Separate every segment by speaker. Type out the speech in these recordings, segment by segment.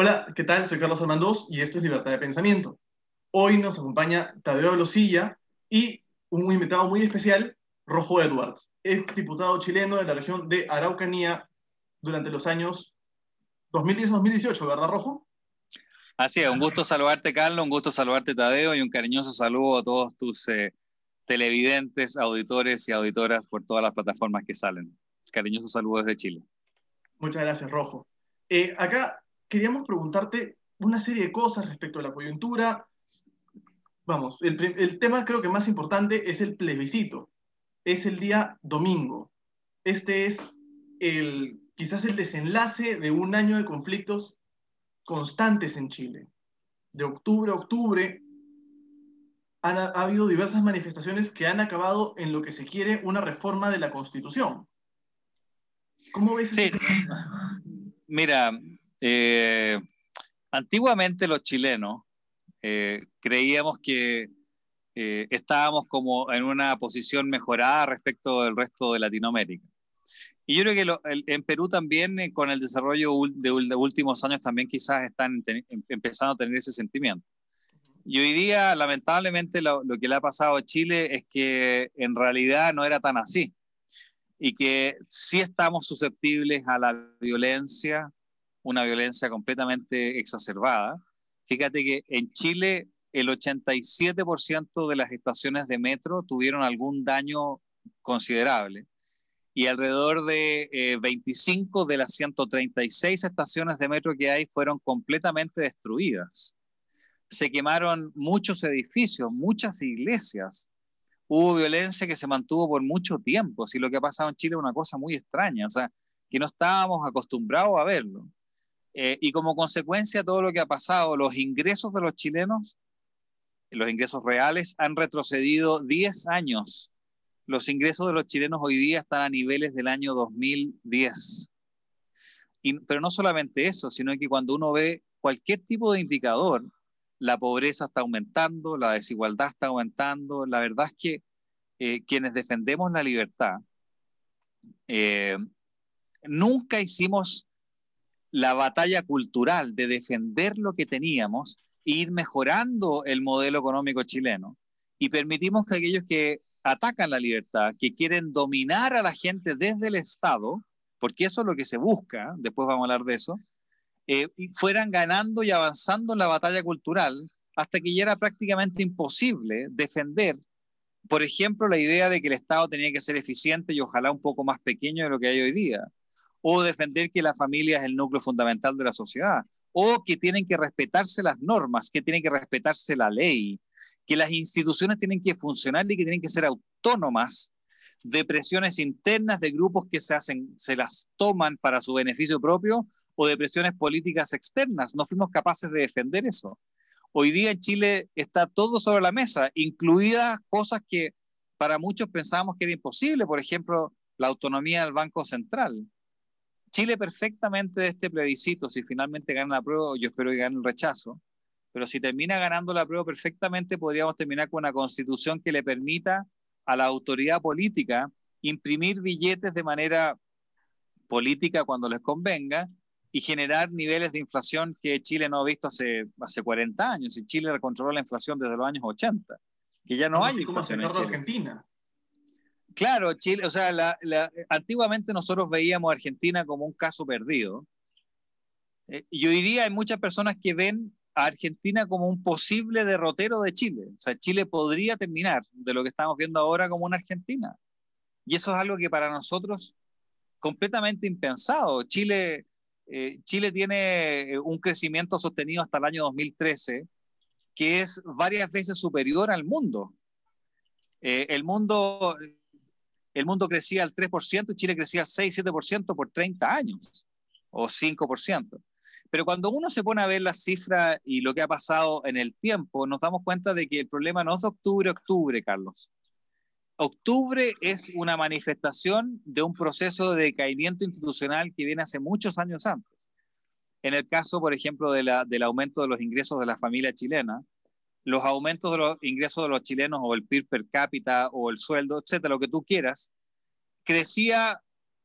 Speaker 1: Hola, ¿qué tal? Soy Carlos Armandós y esto es Libertad de Pensamiento. Hoy nos acompaña Tadeo Blosilla y un invitado muy especial, Rojo Edwards, ex diputado chileno de la región de Araucanía durante los años 2010-2018, ¿verdad, Rojo?
Speaker 2: Así es, un gusto saludarte, Carlos, un gusto saludarte, Tadeo, y un cariñoso saludo a todos tus eh, televidentes, auditores y auditoras por todas las plataformas que salen. Cariñoso saludo desde Chile.
Speaker 1: Muchas gracias, Rojo. Eh, acá queríamos preguntarte una serie de cosas respecto a la coyuntura. Vamos, el, el tema creo que más importante es el plebiscito. Es el día domingo. Este es el, quizás el desenlace de un año de conflictos constantes en Chile. De octubre a octubre ha habido diversas manifestaciones que han acabado en lo que se quiere una reforma de la Constitución.
Speaker 2: ¿Cómo ves? Sí. Mira, eh, antiguamente los chilenos eh, creíamos que eh, estábamos como en una posición mejorada respecto del resto de Latinoamérica. Y yo creo que en Perú también, con el desarrollo de, últimos años, también quizás están em, empezando a tener ese sentimiento. Y hoy día, lamentablemente, lo, que le ha pasado a Chile es que en realidad no era tan así. Y que sí estamos susceptibles a la violencia, una violencia completamente exacerbada. Fíjate que en Chile el 87% de las estaciones de metro tuvieron algún daño considerable y alrededor de 25 eh, de las 136 estaciones de metro que hay fueron completamente destruidas. Se quemaron muchos edificios, muchas iglesias. Hubo violencia que se mantuvo por mucho tiempo. Si lo que ha pasado en Chile es una cosa muy extraña, o sea, que no estábamos acostumbrados a verlo. Eh, y como consecuencia todo lo que ha pasado, los ingresos de los chilenos, los ingresos reales, han retrocedido 10 años los ingresos de los chilenos hoy día están a niveles del año 2010. pero no solamente eso, sino que cuando uno ve cualquier tipo de indicador, la pobreza está aumentando, la desigualdad está aumentando. La verdad es que eh, quienes defendemos la libertad, eh, nunca hicimos la batalla cultural de defender lo que teníamos e ir mejorando el modelo económico chileno. Y permitimos que aquellos que atacan la libertad, que quieren dominar a la gente desde el Estado, porque eso es lo que se busca, después vamos a hablar de eso, eh, fueran ganando y avanzando en la batalla cultural hasta que ya era prácticamente imposible defender, por ejemplo, la idea de que el Estado tenía que ser eficiente y ojalá un poco más pequeño de lo que hay hoy día, o defender que la familia es el núcleo fundamental de la sociedad, o que tienen que respetarse las normas, que tienen que respetarse la ley, que las instituciones tienen que funcionar y que tienen que ser autónomas de presiones internas de grupos que se hacen, se las toman para su beneficio propio o de presiones políticas externas. No fuimos capaces de defender eso. Hoy día en Chile está todo sobre la mesa, incluidas cosas que para muchos pensábamos que era imposible, por ejemplo, la autonomía del Banco Central. Chile perfectamente de este plebiscito, si finalmente gana la prueba, yo espero que gane el rechazo, pero si termina ganando la prueba perfectamente, podríamos terminar con una constitución que le permita a la autoridad política imprimir billetes de manera política cuando les convenga y generar niveles de inflación que Chile no ha visto hace, hace 40 años. Y Chile controló la inflación desde los años 80, que ya no hay inflación en
Speaker 1: Argentina.
Speaker 2: Claro, Chile, o sea, antiguamente nosotros veíamos a Argentina como un caso perdido. Eh, y hoy día hay muchas personas que ven a Argentina como un posible derrotero de Chile. O sea, Chile podría terminar de lo que estamos viendo ahora como una Argentina. Y eso es algo que para nosotros completamente impensado. Chile, eh, Chile tiene eh, un crecimiento sostenido hasta el año 2013 que es varias veces superior al mundo. Eh, el mundo. El mundo crecía al 3% y Chile crecía al 6-7% por 30 años, o 5%. Pero cuando uno se pone a ver las cifras y lo que ha pasado en el tiempo, nos damos cuenta de que el problema no es de octubre, octubre, Carlos. Octubre es una manifestación de un proceso de decaimiento institucional que viene hace muchos años antes. En el caso, por ejemplo, de la, del aumento de los ingresos de la familia chilena, los aumentos de los ingresos de los chilenos o el PIB per cápita o el sueldo, etcétera, lo que tú quieras, crecía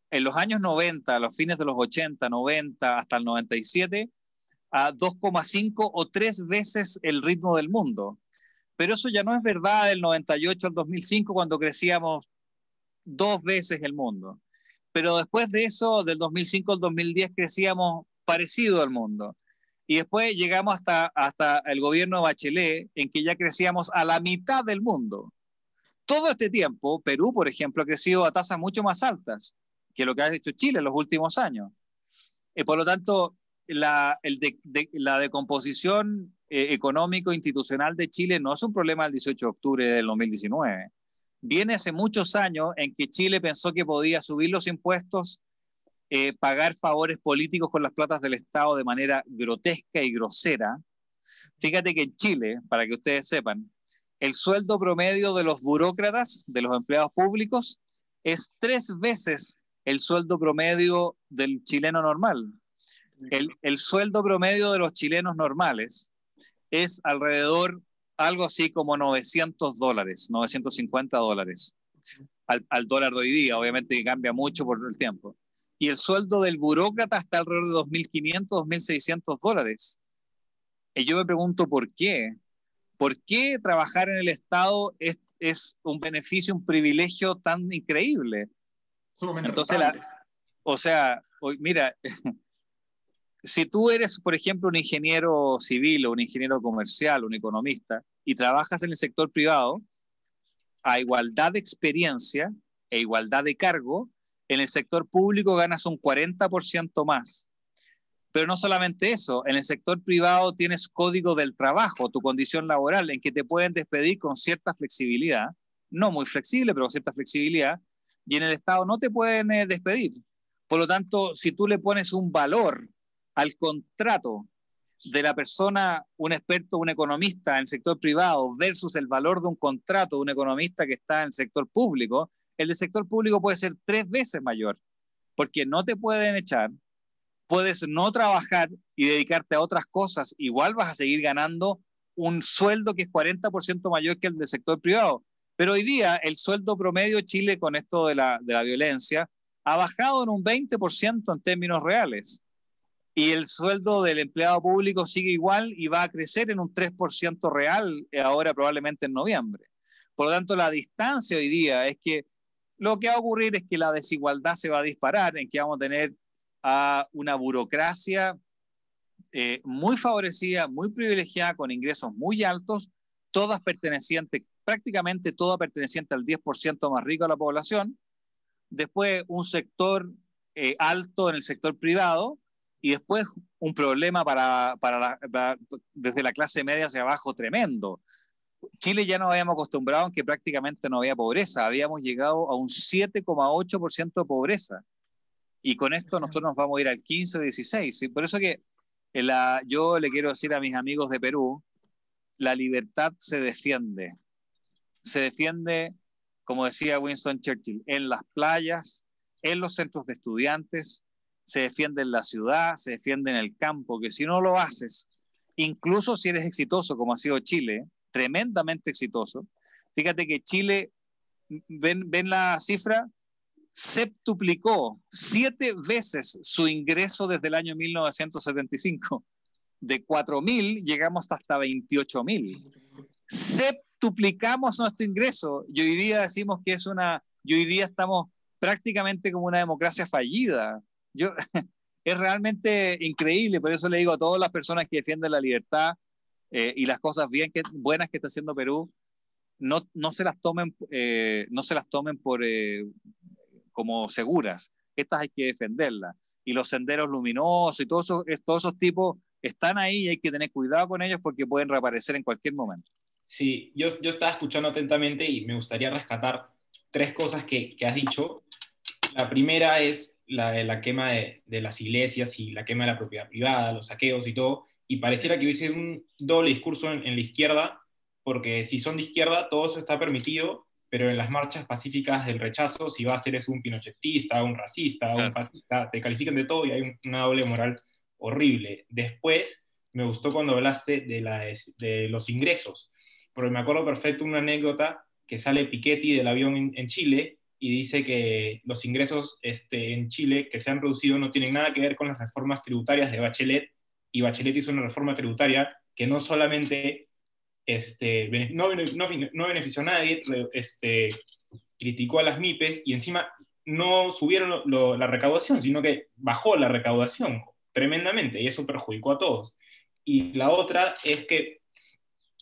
Speaker 2: en los años 90, a los fines de los 80, 90, hasta el 97, a 2,5 o 3 veces el ritmo del mundo. Pero eso ya no es verdad del 98 al 2005 cuando crecíamos dos veces el mundo. Pero después de eso, del 2005 al 2010, crecíamos parecido al mundo. Y después llegamos hasta, hasta el gobierno de Bachelet, en que ya crecíamos a la mitad del mundo. Todo este tiempo, Perú, por ejemplo, ha crecido a tasas mucho más altas que lo que ha hecho Chile en los últimos años. Eh, por lo tanto, la, la decomposición eh, económico-institucional de Chile no es un problema del 18 de octubre del 2019. Viene hace muchos años en que Chile pensó que podía subir los impuestos, eh, pagar favores políticos con las platas del Estado de manera grotesca y grosera. Fíjate que en Chile, para que ustedes sepan, el sueldo promedio de los burócratas, de los empleados públicos, es tres veces el sueldo promedio del chileno normal. El, el, sueldo promedio de los chilenos normales es alrededor algo así como 900 dólares, 950 dólares al, al, dólar de hoy día, obviamente cambia mucho por el tiempo. Y el sueldo del burócrata está alrededor de 2.500, 2.600 dólares. Y yo me pregunto por qué. ¿Por qué trabajar en el Estado es, es un beneficio, un privilegio tan increíble? Entonces, o sea, mira, si tú eres, por ejemplo, un ingeniero civil o un ingeniero comercial, un economista, y trabajas en el sector privado, a igualdad de experiencia e igualdad de cargo, en el sector público ganas un 40% más. Pero no solamente eso, en el sector privado tienes código del trabajo, tu condición laboral, en que te pueden despedir con cierta flexibilidad, no muy flexible, pero con cierta flexibilidad, y en el Estado no te pueden eh, despedir. Por lo tanto, si tú le pones un valor al contrato de la persona, un experto, un economista en el sector privado versus el valor de un contrato de un economista que está en el sector público, el del sector público puede ser tres veces mayor, porque no te pueden echar, puedes no trabajar y dedicarte a otras cosas, igual vas a seguir ganando un sueldo que es 40% mayor que el del sector privado. Pero hoy día el sueldo promedio de Chile con esto de la, de la violencia ha bajado en un 20% en términos reales. Y el sueldo del empleado público sigue igual y va a crecer en un 3% real eh, ahora probablemente en noviembre. Por lo tanto, la distancia hoy día es que lo que va a ocurrir es que la desigualdad se va a disparar, en que vamos a tener a una burocracia eh, muy favorecida, muy privilegiada, con ingresos muy altos, todas pertenecientes, prácticamente todas pertenecientes al 10% más rico de la población. Después un sector eh, alto en el sector privado y después un problema para, para, desde la clase media hacia abajo tremendo. Chile ya nos habíamos acostumbrado a que prácticamente no había pobreza, habíamos llegado a un 7,8% de pobreza. Y con esto nosotros nos vamos a ir al 15 16. ¿sí? Por eso que la, yo le quiero decir a mis amigos de Perú, la libertad se defiende. Se defiende, como decía Winston Churchill, en las playas, en los centros de estudiantes, se defiende en la ciudad, se defiende en el campo, que si no lo haces, incluso si eres exitoso, como ha sido Chile, tremendamente exitoso, fíjate que Chile, ven, ven la cifra, septuplicó siete veces su ingreso desde el año 1975. De 4.000 llegamos hasta 28.000. Septuplicamos nuestro ingreso y hoy día decimos que es una, y hoy día estamos prácticamente como una democracia fallida. Yo, es realmente increíble, por eso le digo a todas las personas que defienden la libertad eh, y las cosas bien que, buenas que está haciendo Perú, no, no se las tomen, eh, no se las tomen por, eh, como seguras. Estas hay que defenderlas. Y los senderos luminosos y todos esos, todos esos tipos están ahí y hay que tener cuidado con ellos porque pueden reaparecer en cualquier momento.
Speaker 3: Sí, yo, yo estaba escuchando atentamente y me gustaría rescatar tres cosas que, que has dicho. La primera es la de la quema de, de, las iglesias y la quema de la propiedad privada, los saqueos y todo. Y pareciera que hubiese un doble discurso en, en la izquierda, porque si son de izquierda, todo eso está permitido, pero en las marchas pacíficas del rechazo, si va a ser un pinochetista, un racista, un fascista, te califican de todo y hay una doble moral horrible. Después, me gustó cuando hablaste de, la, de los ingresos, porque me acuerdo perfecto una anécdota que sale Piketty del avión en, Chile y dice que los ingresos este, en Chile que se han producido no tienen nada que ver con las reformas tributarias de Bachelet, y Bachelet hizo una reforma tributaria que no solamente este, no, no, benefició a nadie, este, criticó a las MIPES y encima no subieron la recaudación, sino que bajó la recaudación tremendamente y eso perjudicó a todos. Y la otra es que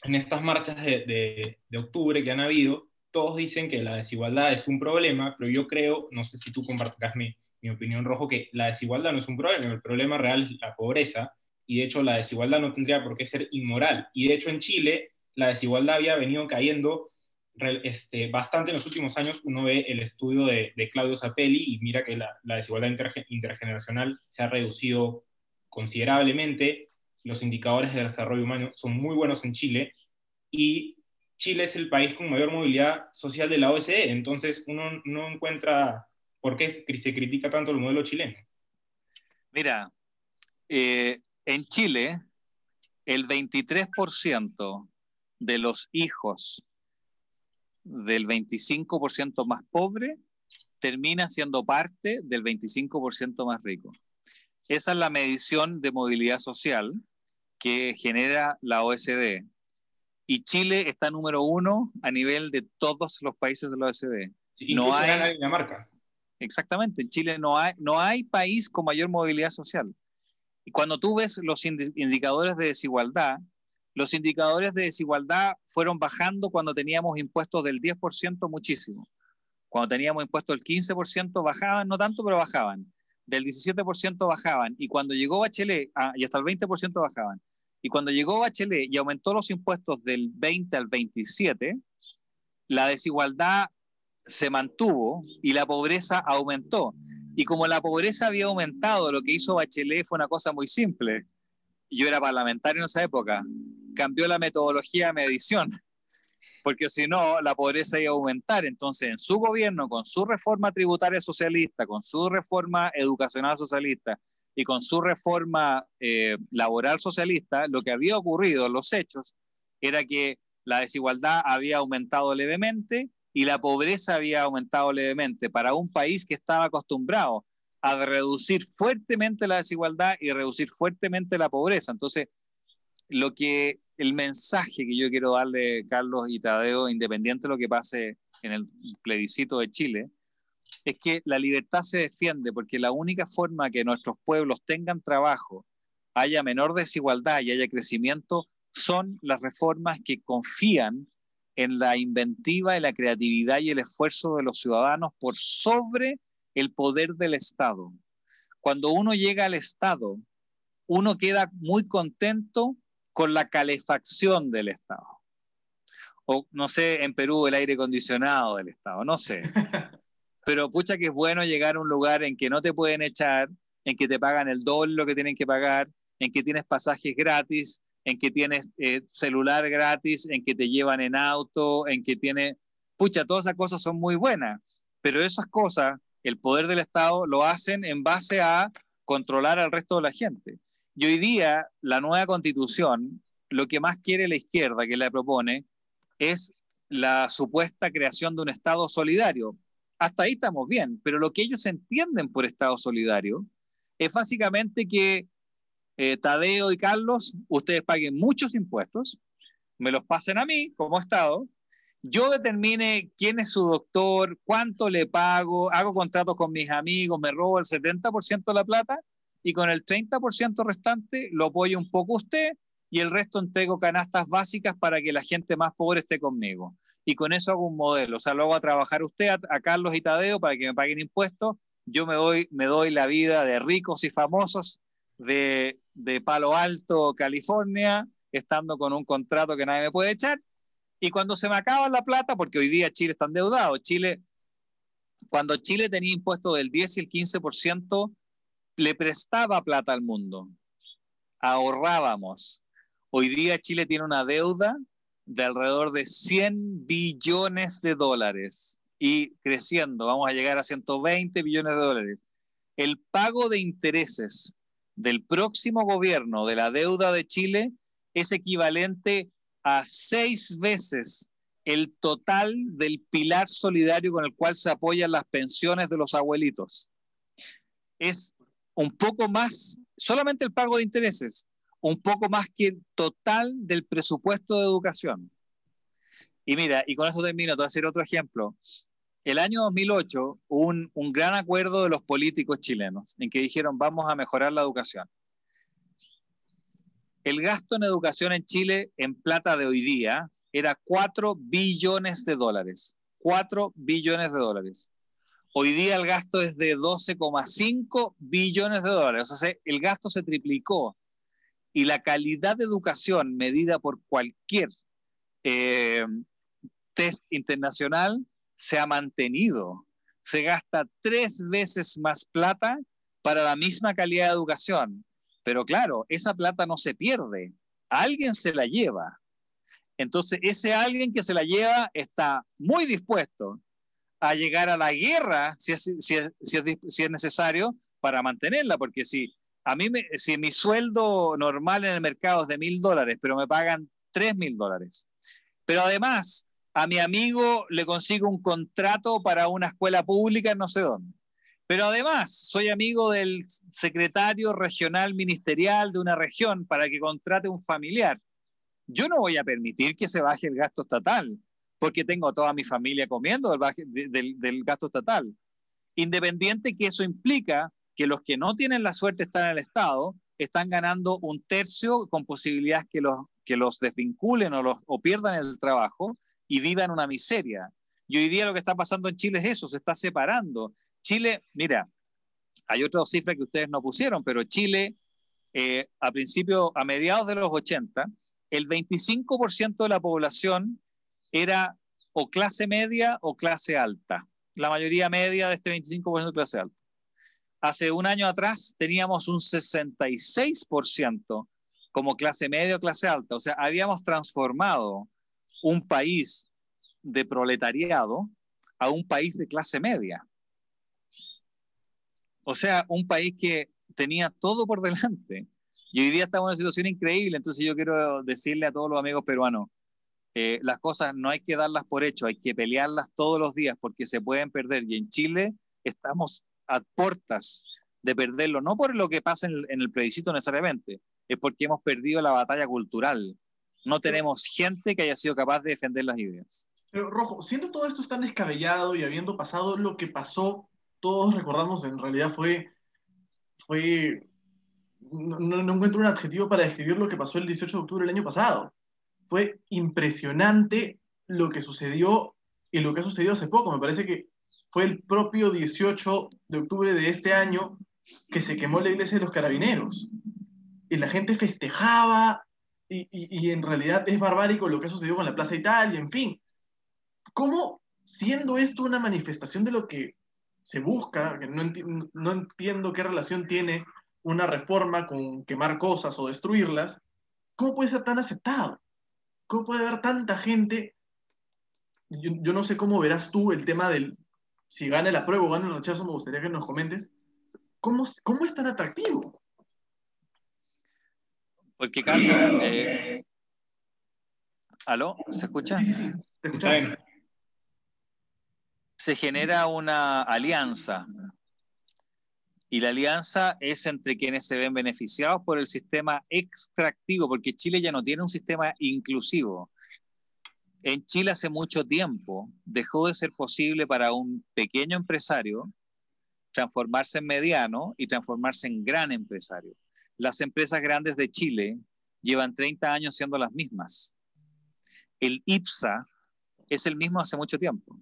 Speaker 3: en estas marchas de, de, octubre que han habido, todos dicen que la desigualdad es un problema, pero yo creo, no sé si tú compartirás mi, mi opinión rojo, que la desigualdad no es un problema, el problema real es la pobreza, y de hecho la desigualdad no tendría por qué ser inmoral. Y de hecho en Chile la desigualdad había venido cayendo este, bastante en los últimos años. Uno ve el estudio de, Claudio Zapelli y mira que la, desigualdad intergeneracional se ha reducido considerablemente. Los indicadores de desarrollo humano son muy buenos en Chile y Chile es el país con mayor movilidad social de la OSCE. Entonces uno no encuentra por qué se critica tanto el modelo chileno.
Speaker 2: Mira, eh, en Chile, el 23% de los hijos del 25% más pobre termina siendo parte del 25% más rico. Esa es la medición de movilidad social que genera la OSD. Y Chile está número uno a nivel de todos los países de la OSD.
Speaker 3: no hay marca.
Speaker 2: Exactamente, en Chile no hay, no hay país con mayor movilidad social. Cuando tú ves los indicadores de desigualdad, los indicadores de desigualdad fueron bajando cuando teníamos impuestos del 10% muchísimo. Cuando teníamos impuestos del 15% bajaban, no tanto, pero bajaban. Del 17% bajaban. Y cuando llegó Bachelet, ah, y hasta el 20% bajaban. Y cuando llegó Bachelet y aumentó los impuestos del 20 al 27, la desigualdad se mantuvo y la pobreza aumentó. Y como la pobreza había aumentado, lo que hizo Bachelet fue una cosa muy simple. Yo era parlamentario en esa época. Cambió la metodología de medición, porque si no, la pobreza iba a aumentar. Entonces, en su gobierno, con su reforma tributaria socialista, con su reforma educacional socialista y con su reforma eh, laboral socialista, lo que había ocurrido en los hechos era que la desigualdad había aumentado levemente y la pobreza había aumentado levemente para un país que estaba acostumbrado a reducir fuertemente la desigualdad y reducir fuertemente la pobreza. Entonces, lo que el mensaje que yo quiero darle, Carlos y Tadeo, independiente de lo que pase en el plebiscito de Chile, es que la libertad se defiende porque la única forma que nuestros pueblos tengan trabajo, haya menor desigualdad y haya crecimiento, son las reformas que confían en la inventiva y la creatividad y el esfuerzo de los ciudadanos por sobre el poder del Estado. Cuando uno llega al Estado, uno queda muy contento con la calefacción del Estado. O no sé, en Perú el aire acondicionado del Estado, no sé. Pero pucha que es bueno llegar a un lugar en que no te pueden echar, en que te pagan el doble lo que tienen que pagar, en que tienes pasajes gratis, en que tienes eh, celular gratis, en que te llevan en auto, en que tiene, pucha, todas esas cosas son muy buenas, pero esas cosas, el poder del Estado lo hacen en base a controlar al resto de la gente. Y hoy día, la nueva constitución, lo que más quiere la izquierda que la propone es la supuesta creación de un Estado solidario. Hasta ahí estamos bien, pero lo que ellos entienden por Estado solidario es básicamente que eh, Tadeo y Carlos, ustedes paguen muchos impuestos, me los pasen a mí como Estado, yo determine quién es su doctor, cuánto le pago, hago contratos con mis amigos, me robo el 70% de la plata y con el 30% restante lo apoyo un poco usted y el resto entrego canastas básicas para que la gente más pobre esté conmigo. Y con eso hago un modelo, o sea, lo hago a trabajar usted, a, a Carlos y Tadeo para que me paguen impuestos, yo me doy, me doy la vida de ricos y famosos de, de Palo Alto, California, estando con un contrato que nadie me puede echar. Y cuando se me acaba la plata, porque hoy día Chile está endeudado, Chile, cuando Chile tenía impuestos del 10 y el 15%, le prestaba plata al mundo, ahorrábamos. Hoy día Chile tiene una deuda de alrededor de 100 billones de dólares y creciendo, vamos a llegar a 120 billones de dólares. El pago de intereses del próximo gobierno de la deuda de Chile es equivalente a seis veces el total del pilar solidario con el cual se apoyan las pensiones de los abuelitos. Es un poco más, solamente el pago de intereses, un poco más que el total del presupuesto de educación. Y mira, y con eso termino, te voy a hacer otro ejemplo. El año 2008 hubo un, un gran acuerdo de los políticos chilenos en que dijeron vamos a mejorar la educación. El gasto en educación en Chile en plata de hoy día era 4 billones de dólares. 4 billones de dólares. Hoy día el gasto es de 12,5 billones de dólares. O sea, el gasto se triplicó. Y la calidad de educación medida por cualquier eh, test internacional se ha mantenido. Se gasta tres veces más plata para la misma calidad de educación. Pero claro, esa plata no se pierde. Alguien se la lleva. Entonces, ese alguien que se la lleva está muy dispuesto a llegar a la guerra si es, si es, si es, necesario para mantenerla, porque si a mí, me, si mi sueldo normal en el mercado es de mil dólares, pero me pagan tres mil dólares, pero además a mi amigo le consigo un contrato para una escuela pública en no sé dónde, pero además soy amigo del secretario regional ministerial de una región para que contrate un familiar. Yo no voy a permitir que se baje el gasto estatal, porque tengo a toda mi familia comiendo del, gasto estatal. Independiente que eso implica que los que no tienen la suerte de estar en el Estado están ganando un tercio con posibilidades que los, que los desvinculen o pierdan el trabajo y vivan una miseria. Y hoy día lo que está pasando en Chile es eso, se está separando. Chile, mira, hay otra cifra que ustedes no pusieron, pero Chile, eh, a principio, a mediados de los 80, el 25% de la población era o clase media o clase alta. La mayoría media de este 25% de clase alta. Hace un año atrás teníamos un 66% como clase media o clase alta. O sea, habíamos transformado un país de proletariado a un país de clase media. O sea, un país que tenía todo por delante. Y hoy día estamos en una situación increíble. Entonces yo quiero decirle a todos los amigos peruanos, eh, las cosas no hay que darlas por hecho, hay que pelearlas todos los días porque se pueden perder. Y en Chile estamos a puertas de perderlo, no por lo que pasa en el, plebiscito necesariamente, es porque hemos perdido la batalla cultural. No tenemos gente que haya sido capaz de defender las ideas.
Speaker 1: Pero Rojo, siendo todo esto tan descabellado y habiendo pasado lo que pasó, todos recordamos, en realidad fue, fue, no, no encuentro un adjetivo para describir lo que pasó el 18 de octubre del año pasado. Fue impresionante lo que sucedió y lo que ha sucedido hace poco. Me parece que fue el propio 18 de octubre de este año que se quemó la iglesia de los carabineros. Y la gente festejaba, y, en realidad es barbárico lo que ha sucedido con la Plaza Italia, en fin. ¿Cómo, siendo esto una manifestación de lo que se busca, que no, enti no entiendo qué relación tiene una reforma con quemar cosas o destruirlas, ¿cómo puede ser tan aceptado? ¿Cómo puede haber tanta gente? Yo, yo, no sé cómo verás tú el tema del si gana el apruebo o gana el rechazo, me gustaría que nos comentes. ¿Cómo, cómo es tan atractivo?
Speaker 2: Porque, Carlos, eh... ¿aló? ¿Se escucha?
Speaker 1: Sí, sí, sí. Te escuchamos.
Speaker 2: Se genera una alianza. Y la alianza es entre quienes se ven beneficiados por el sistema extractivo, porque Chile ya no tiene un sistema inclusivo. En Chile hace mucho tiempo dejó de ser posible para un pequeño empresario transformarse en mediano y transformarse en gran empresario. Las empresas grandes de Chile llevan 30 años siendo las mismas. El IPSA es el mismo hace mucho tiempo.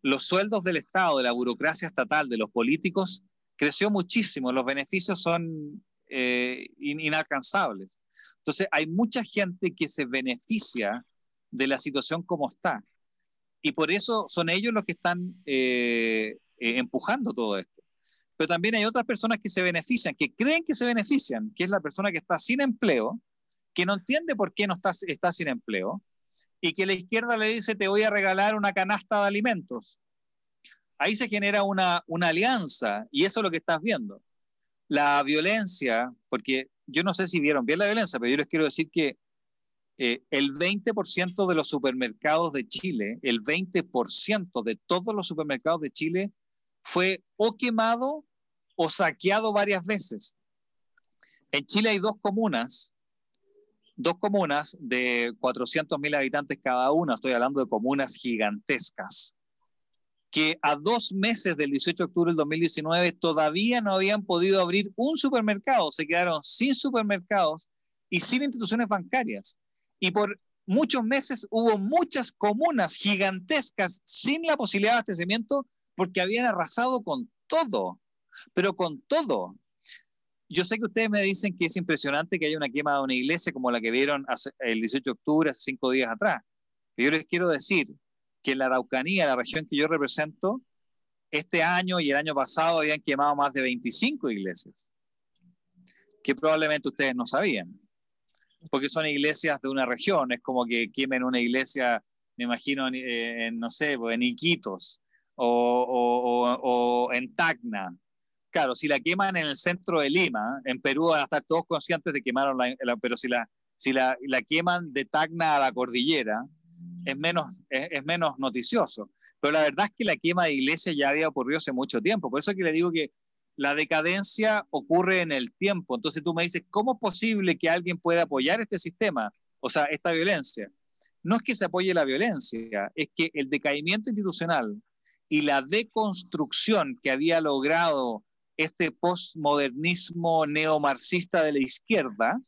Speaker 2: Los sueldos del Estado, de la burocracia estatal, de los políticos, creció muchísimo. Los beneficios son eh, inalcanzables. Entonces, hay mucha gente que se beneficia de la situación como está. Y por eso son ellos los que están eh, eh, empujando todo esto. Pero también hay otras personas que se benefician, que creen que se benefician, que es la persona que está sin empleo, que no entiende por qué no está, está sin empleo, y que la izquierda le dice, te voy a regalar una canasta de alimentos. Ahí se genera una, una alianza, y eso es lo que estás viendo. La violencia, porque yo no sé si vieron bien la violencia, pero yo les quiero decir que eh, el 20% de los supermercados de Chile, el 20% de todos los supermercados de Chile fue o quemado o saqueado varias veces. En Chile hay dos comunas dos comunas de 400.000 habitantes cada una, estoy hablando de comunas gigantescas, que a dos meses del 18 de octubre del 2019 todavía no habían podido abrir un supermercado, se quedaron sin supermercados y sin instituciones bancarias. Y por muchos meses hubo muchas comunas gigantescas sin la posibilidad de abastecimiento porque habían arrasado con todo, pero con todo. Yo sé que ustedes me dicen que es impresionante que haya una quema de una iglesia como la que vieron el 18 de octubre, hace cinco días atrás. Pero yo les quiero decir que en la Araucanía, la región que yo represento, este año y el año pasado habían quemado más de 25 iglesias, que probablemente ustedes no sabían, porque son iglesias de una región, es como que quemen una iglesia, me imagino, en, no sé, pues, en Iquitos o, o, en Tacna. Claro, si la queman en el centro de Lima, en Perú van a estar todos conscientes de que quemaron la, pero si la, si la, la queman de Tacna a la cordillera, es menos, es, menos noticioso. Pero la verdad es que la quema de iglesias ya había ocurrido hace mucho tiempo. Por eso es que le digo que la decadencia ocurre en el tiempo. Entonces tú me dices, ¿cómo es posible que alguien pueda apoyar este sistema? O sea, esta violencia. No es que se apoye la violencia, es que el decaimiento institucional y la deconstrucción que había logrado este postmodernismo neomarxista de la izquierda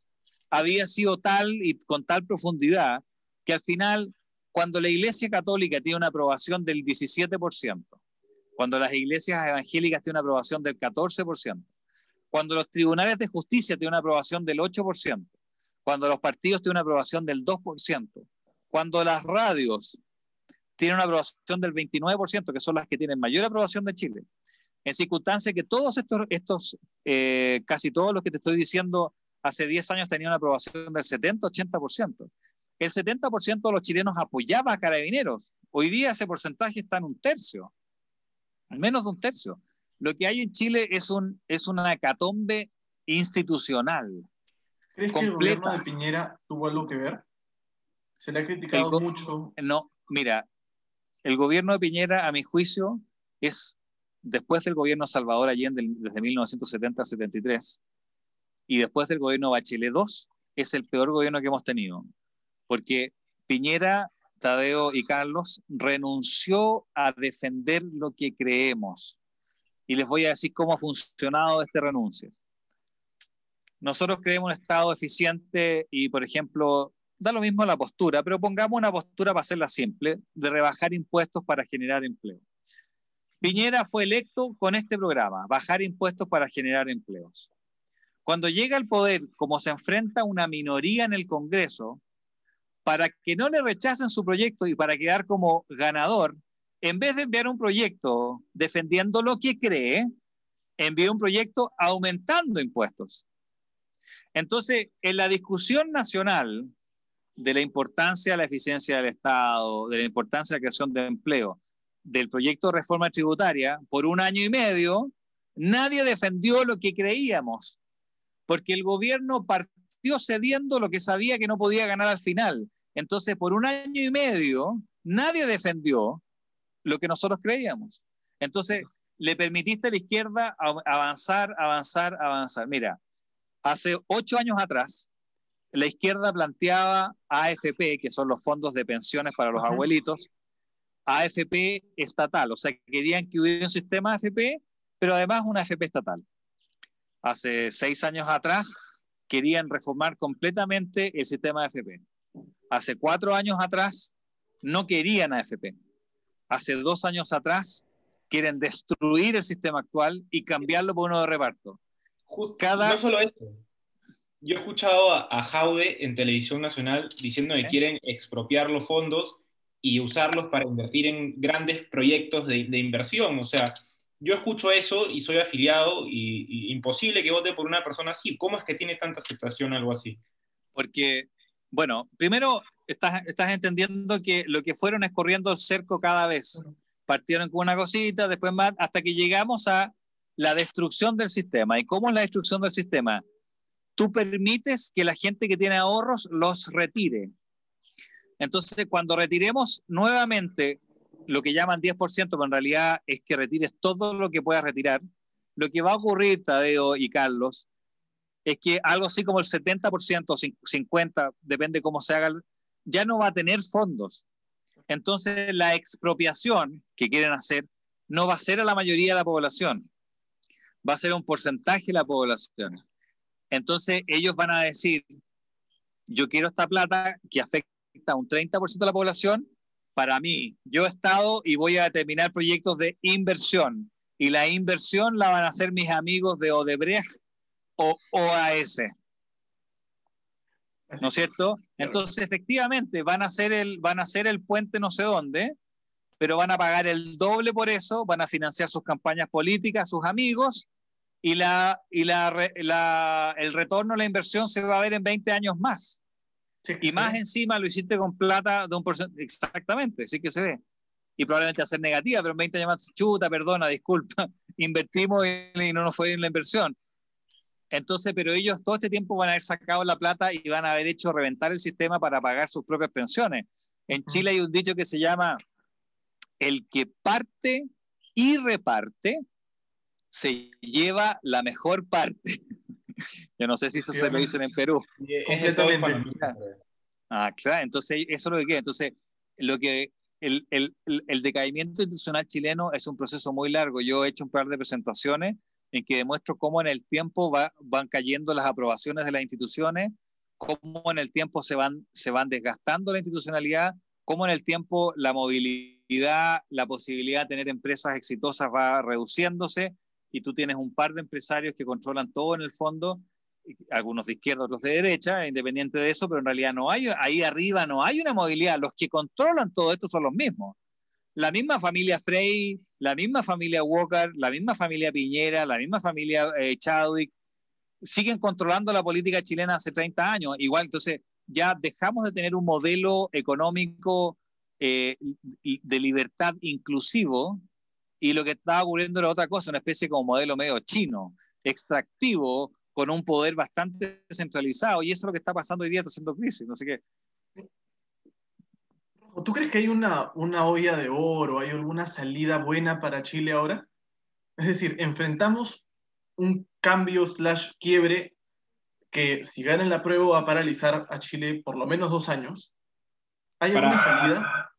Speaker 2: había sido tal y con tal profundidad que al final cuando la Iglesia Católica tiene una aprobación del 17%, cuando las iglesias evangélicas tienen una aprobación del 14%, cuando los tribunales de justicia tienen una aprobación del 8%, cuando los partidos tienen una aprobación del 2%, cuando las radios tienen una aprobación del 29%, que son las que tienen mayor aprobación de Chile, en circunstancias que todos estos, estos eh, casi todos los que te estoy diciendo, hace 10 años tenían una aprobación del 70-80% el 70% de los chilenos apoyaba a carabineros. Hoy día ese porcentaje está en un tercio, menos de un tercio. Lo que hay en Chile es, un, es una hecatombe institucional.
Speaker 1: ¿Crees que el gobierno de Piñera tuvo algo que ver? Se le ha criticado mucho.
Speaker 2: No, mira, el gobierno de Piñera, a mi juicio, es después del gobierno Salvador Allende desde 1970 73 y después del gobierno Bachelet II, es el peor gobierno que hemos tenido porque Piñera, Tadeo y Carlos renunció a defender lo que creemos. Y les voy a decir cómo ha funcionado este renuncio. Nosotros creemos un Estado eficiente y, por ejemplo, da lo mismo la postura, pero pongamos una postura para hacerla simple, de rebajar impuestos para generar empleo. Piñera fue electo con este programa, bajar impuestos para generar empleos. Cuando llega al poder, como se enfrenta una minoría en el Congreso, para que no le rechacen su proyecto y para quedar como ganador, en vez de enviar un proyecto defendiendo lo que cree, envía un proyecto aumentando impuestos. Entonces, en la discusión nacional de la importancia de la eficiencia del Estado, de la importancia de la creación de empleo, del proyecto de reforma tributaria, por un año y medio, nadie defendió lo que creíamos, porque el gobierno partió cediendo lo que sabía que no podía ganar al final. Entonces, por un año y medio, nadie defendió lo que nosotros creíamos. Entonces, le permitiste a la izquierda avanzar, avanzar, avanzar. Mira, hace ocho años atrás, la izquierda planteaba AFP, que son los fondos de pensiones para los abuelitos, AFP estatal, o sea, querían que hubiera un sistema AFP, pero además una AFP estatal. Hace seis años atrás, querían reformar completamente el sistema AFP. Hace cuatro años atrás no querían AFP. Hace dos años atrás quieren destruir el sistema actual y cambiarlo por uno de reparto.
Speaker 3: Cada... No solo esto. Yo he escuchado a, Jaude en Televisión Nacional diciendo que quieren expropiar los fondos y usarlos para invertir en grandes proyectos de, inversión. O sea, yo escucho eso y soy afiliado y, y, imposible que vote por una persona así. ¿Cómo es que tiene tanta aceptación algo así?
Speaker 2: Porque bueno, primero estás, estás entendiendo que lo que fueron es corriendo el cerco cada vez. Partieron con una cosita, después más, hasta que llegamos a la destrucción del sistema. ¿Y cómo es la destrucción del sistema? Tú permites que la gente que tiene ahorros los retire. Entonces, cuando retiremos nuevamente lo que llaman 10%, pero en realidad es que retires todo lo que puedas retirar, lo que va a ocurrir, Tadeo y Carlos, es que algo así como el 70% o 50%, depende cómo se haga, ya no va a tener fondos. Entonces, la expropiación que quieren hacer no va a ser a la mayoría de la población, va a ser un porcentaje de la población. Entonces, ellos van a decir, yo quiero esta plata que afecta a un 30% de la población, para mí, yo he estado y voy a determinar proyectos de inversión. Y la inversión la van a hacer mis amigos de Odebrecht o OAS. ¿No es cierto? Entonces, efectivamente, van a, hacer el, van a hacer el puente no sé dónde, pero van a pagar el doble por eso, van a financiar sus campañas políticas, sus amigos, y, la, y la, la, el retorno a la inversión se va a ver en 20 años más. y más encima lo hiciste con plata de un porcentaje. Exactamente, sí que se ve. Y probablemente a ser negativa, pero en 20 años más, chuta, perdona, disculpa, invertimos y, no nos fue bien la inversión. Entonces, pero ellos todo este tiempo van a haber sacado la plata y van a haber hecho reventar el sistema para pagar sus propias pensiones. En Chile hay un dicho que se llama, el que parte y reparte, se lleva la mejor parte. Yo no sé si eso se lo dicen en Perú.
Speaker 1: Completamente.
Speaker 2: Ah, claro, entonces eso es lo que queda. Entonces, lo que el, el, el, decaimiento institucional chileno es un proceso muy largo. Yo he hecho un par de presentaciones en que demuestro cómo en el tiempo va, van cayendo las aprobaciones de las instituciones, cómo en el tiempo se van, se van desgastando la institucionalidad, cómo en el tiempo la movilidad, la posibilidad de tener empresas exitosas va reduciéndose y tú tienes un par de empresarios que controlan todo en el fondo, algunos de izquierda, otros de derecha, independiente de eso, pero en realidad no hay, ahí arriba no hay una movilidad, los que controlan todo esto son los mismos. La misma familia Frey, la misma familia Walker, la misma familia Piñera, la misma familia eh, Chadwick, siguen controlando la política chilena hace 30 años. Igual, entonces, ya dejamos de tener un modelo económico eh, de libertad inclusivo y lo que estaba ocurriendo era otra cosa, una especie como modelo medio chino, extractivo, con un poder bastante centralizado, y eso es lo que está pasando hoy día, está haciendo crisis, no sé qué.
Speaker 1: ¿Tú crees que hay una, una olla de oro, hay alguna salida buena para Chile ahora? Es decir, enfrentamos un cambio slash quiebre que si ganan la prueba va a paralizar a Chile por lo menos dos años. ¿Hay alguna salida?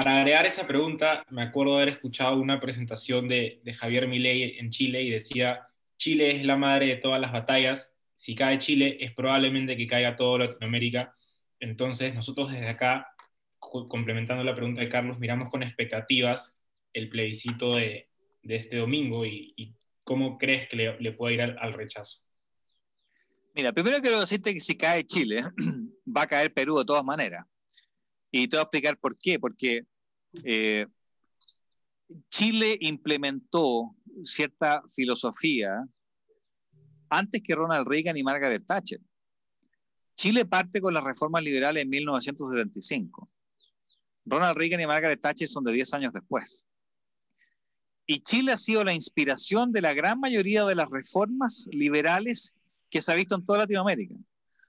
Speaker 3: Para agregar esa pregunta, me acuerdo de haber escuchado una presentación de, Javier Milei en Chile y decía, Chile es la madre de todas las batallas, si cae Chile es probablemente que caiga toda Latinoamérica. Entonces nosotros desde acá, complementando la pregunta de Carlos, miramos con expectativas el plebiscito de, este domingo y, cómo crees que le, puede ir al, rechazo.
Speaker 2: Mira, primero quiero decirte que si cae Chile, va a caer Perú de todas maneras. Y te voy a explicar por qué. Porque eh, Chile implementó cierta filosofía antes que Ronald Reagan y Margaret Thatcher. Chile parte con las reformas liberales en 1975. Ronald Reagan y Margaret Thatcher son de 10 años después. Y Chile ha sido la inspiración de la gran mayoría de las reformas liberales que se ha visto en toda Latinoamérica.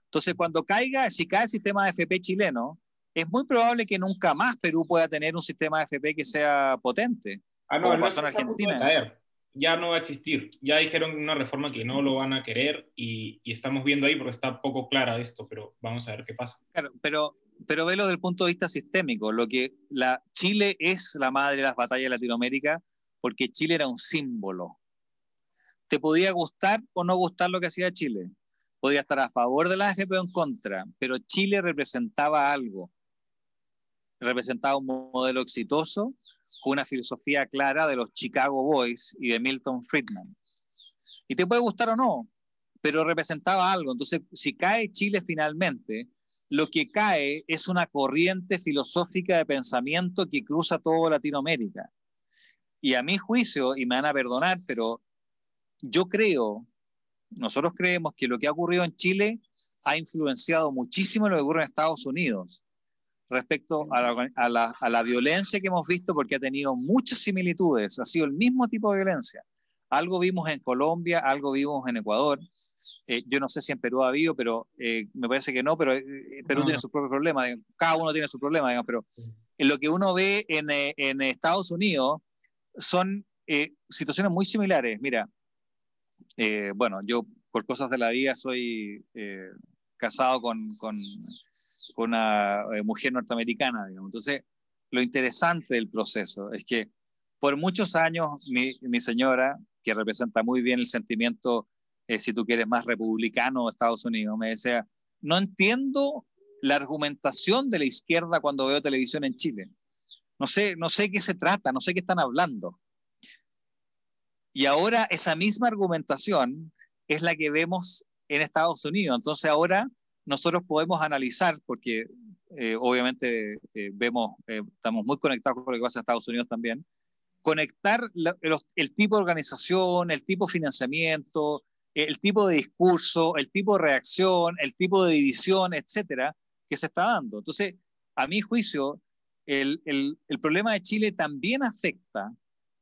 Speaker 2: Entonces, cuando caiga, si cae el sistema de FP chileno, es muy probable que nunca más Perú pueda tener un sistema de FP que sea potente.
Speaker 3: Ah, no, no en Argentina. Caer. Ya no va a existir. Ya dijeron una reforma que no lo van a querer y, estamos viendo ahí porque está poco clara esto, pero vamos a ver qué pasa.
Speaker 2: Claro, pero, pero velo desde el punto de vista sistémico. Lo que la, Chile es la madre de las batallas de Latinoamérica porque Chile era un símbolo. Te podía gustar o no gustar lo que hacía Chile. Podía estar a favor de la AFP o en contra, pero Chile representaba algo representaba un modelo exitoso con una filosofía clara de los Chicago Boys y de Milton Friedman. Y te puede gustar o no, pero representaba algo. Entonces, si cae Chile finalmente, lo que cae es una corriente filosófica de pensamiento que cruza toda Latinoamérica. Y a mi juicio, y me van a perdonar, pero yo creo, nosotros creemos que lo que ha ocurrido en Chile ha influenciado muchísimo lo que ocurre en Estados Unidos respecto a la, violencia que hemos visto porque ha tenido muchas similitudes, ha sido el mismo tipo de violencia. Algo vimos en Colombia, algo vimos en Ecuador. Eh, yo no sé si en Perú ha habido, pero eh, me parece que no, pero eh, Perú tiene sus propios problemas, cada uno tiene su problema, digamos, pero en lo que uno ve en, en Estados Unidos son situaciones muy similares. Mira, bueno, yo por cosas de la vida soy eh, casado con, con, una eh, mujer norteamericana, digamos. Entonces, lo interesante del proceso es que por muchos años mi, mi señora, que representa muy bien el sentimiento, si tú quieres, más republicano de Estados Unidos, me decía, no entiendo la argumentación de la izquierda cuando veo televisión en Chile. No sé, no sé qué se trata, no sé qué están hablando. Y ahora esa misma argumentación es la que vemos en Estados Unidos. Entonces ahora nosotros podemos analizar, porque eh, obviamente eh, vemos, eh, estamos muy conectados con lo que pasa en Estados Unidos también, conectar el tipo de organización, el tipo de financiamiento, el tipo de discurso, el tipo de reacción, el tipo de división, etcétera, que se está dando. Entonces, a mi juicio, el, el, el problema de Chile también afecta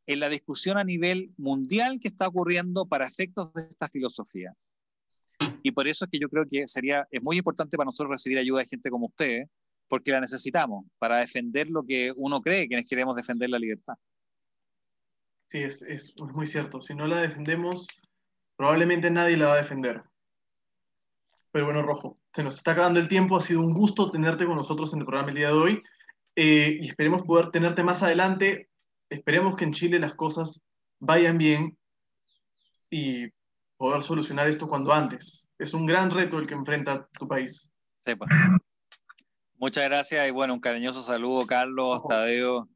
Speaker 2: en la discusión a nivel mundial que está ocurriendo para efectos de esta filosofía. Y por eso es que yo creo que sería, es muy importante para nosotros recibir ayuda de gente como ustedes, porque la necesitamos para defender lo que uno cree, quienes queremos defender la libertad.
Speaker 1: Sí, es, es muy cierto. Si no la defendemos, probablemente nadie la va a defender. Pero bueno, Rojo, se nos está acabando el tiempo. Ha sido un gusto tenerte con nosotros en el programa el día de hoy. Eh, y esperemos poder tenerte más adelante. Esperemos que en Chile las cosas vayan bien y poder solucionar esto cuando antes. Es un gran reto el que enfrenta tu país.
Speaker 2: Sepa. Muchas gracias y bueno, un cariñoso saludo, Carlos, Tadeo